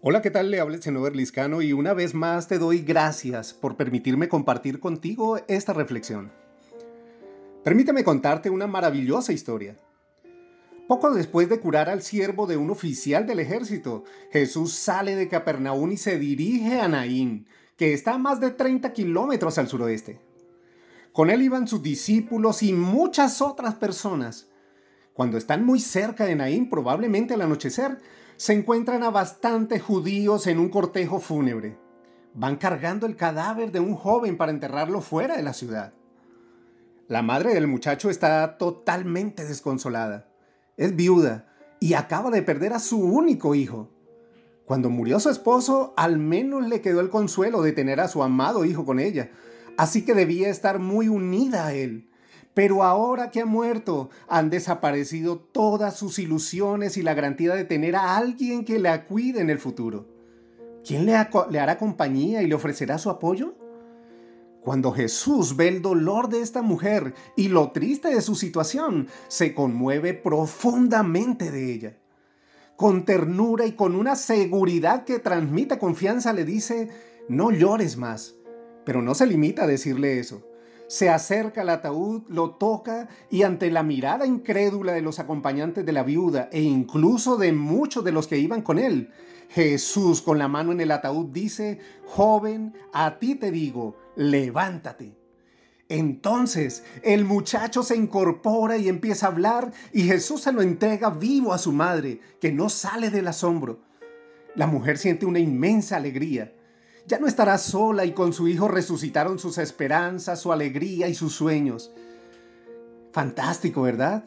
Hola, ¿qué tal? Le habla el Liscano y una vez más te doy gracias por permitirme compartir contigo esta reflexión. Permíteme contarte una maravillosa historia. Poco después de curar al siervo de un oficial del ejército, Jesús sale de Capernaum y se dirige a Naín, que está a más de 30 kilómetros al suroeste. Con él iban sus discípulos y muchas otras personas. Cuando están muy cerca de Naín, probablemente al anochecer, se encuentran a bastantes judíos en un cortejo fúnebre. Van cargando el cadáver de un joven para enterrarlo fuera de la ciudad. La madre del muchacho está totalmente desconsolada. Es viuda y acaba de perder a su único hijo. Cuando murió su esposo, al menos le quedó el consuelo de tener a su amado hijo con ella, así que debía estar muy unida a él. Pero ahora que ha muerto, han desaparecido todas sus ilusiones y la garantía de tener a alguien que la cuide en el futuro. ¿Quién le, le hará compañía y le ofrecerá su apoyo? Cuando Jesús ve el dolor de esta mujer y lo triste de su situación, se conmueve profundamente de ella. Con ternura y con una seguridad que transmite confianza le dice, no llores más. Pero no se limita a decirle eso se acerca al ataúd, lo toca y ante la mirada incrédula de los acompañantes de la viuda e incluso de muchos de los que iban con él, Jesús con la mano en el ataúd dice, joven, a ti te digo, levántate. Entonces el muchacho se incorpora y empieza a hablar y Jesús se lo entrega vivo a su madre, que no sale del asombro. La mujer siente una inmensa alegría ya no estará sola y con su hijo resucitaron sus esperanzas, su alegría y sus sueños. Fantástico, ¿verdad?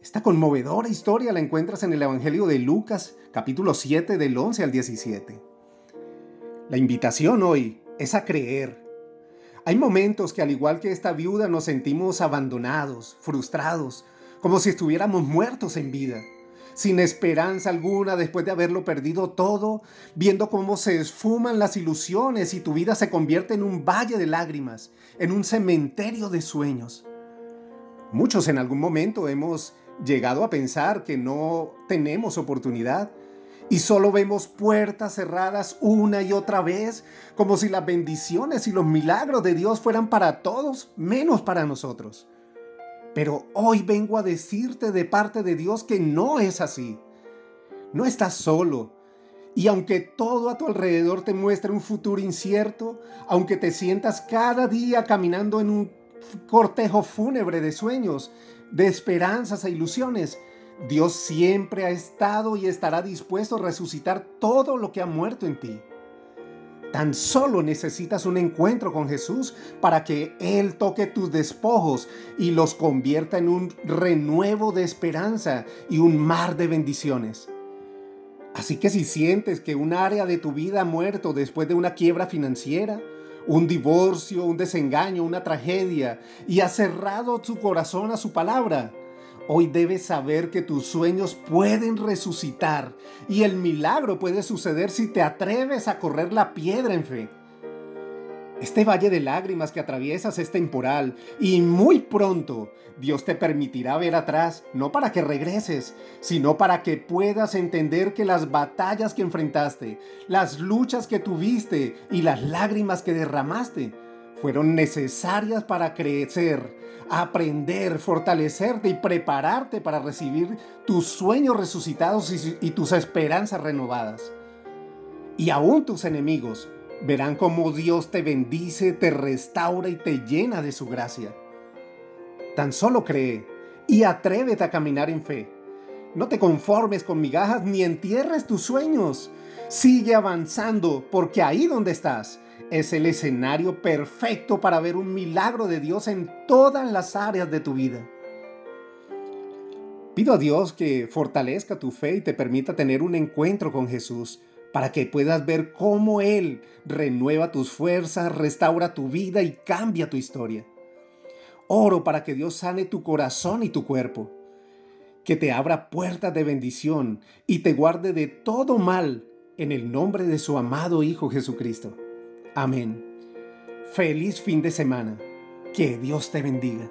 Esta conmovedora historia la encuentras en el Evangelio de Lucas, capítulo 7, del 11 al 17. La invitación hoy es a creer. Hay momentos que al igual que esta viuda nos sentimos abandonados, frustrados, como si estuviéramos muertos en vida sin esperanza alguna después de haberlo perdido todo, viendo cómo se esfuman las ilusiones y tu vida se convierte en un valle de lágrimas, en un cementerio de sueños. Muchos en algún momento hemos llegado a pensar que no tenemos oportunidad y solo vemos puertas cerradas una y otra vez, como si las bendiciones y los milagros de Dios fueran para todos, menos para nosotros. Pero hoy vengo a decirte de parte de Dios que no es así. No estás solo. Y aunque todo a tu alrededor te muestre un futuro incierto, aunque te sientas cada día caminando en un cortejo fúnebre de sueños, de esperanzas e ilusiones, Dios siempre ha estado y estará dispuesto a resucitar todo lo que ha muerto en ti. Tan solo necesitas un encuentro con Jesús para que Él toque tus despojos y los convierta en un renuevo de esperanza y un mar de bendiciones. Así que si sientes que un área de tu vida ha muerto después de una quiebra financiera, un divorcio, un desengaño, una tragedia, y has cerrado tu corazón a su palabra, Hoy debes saber que tus sueños pueden resucitar y el milagro puede suceder si te atreves a correr la piedra en fe. Este valle de lágrimas que atraviesas es temporal y muy pronto Dios te permitirá ver atrás, no para que regreses, sino para que puedas entender que las batallas que enfrentaste, las luchas que tuviste y las lágrimas que derramaste fueron necesarias para crecer, aprender, fortalecerte y prepararte para recibir tus sueños resucitados y, tus esperanzas renovadas. Y aún tus enemigos verán cómo Dios te bendice, te restaura y te llena de su gracia. Tan solo cree y atrévete a caminar en fe. No te conformes con migajas ni entierres tus sueños. Sigue avanzando porque ahí donde estás es el escenario perfecto para ver un milagro de Dios en todas las áreas de tu vida. Pido a Dios que fortalezca tu fe y te permita tener un encuentro con Jesús para que puedas ver cómo Él renueva tus fuerzas, restaura tu vida y cambia tu historia. Oro para que Dios sane tu corazón y tu cuerpo, que te abra puertas de bendición y te guarde de todo mal en el nombre de su amado Hijo Jesucristo. Amén. Feliz fin de semana. Que Dios te bendiga.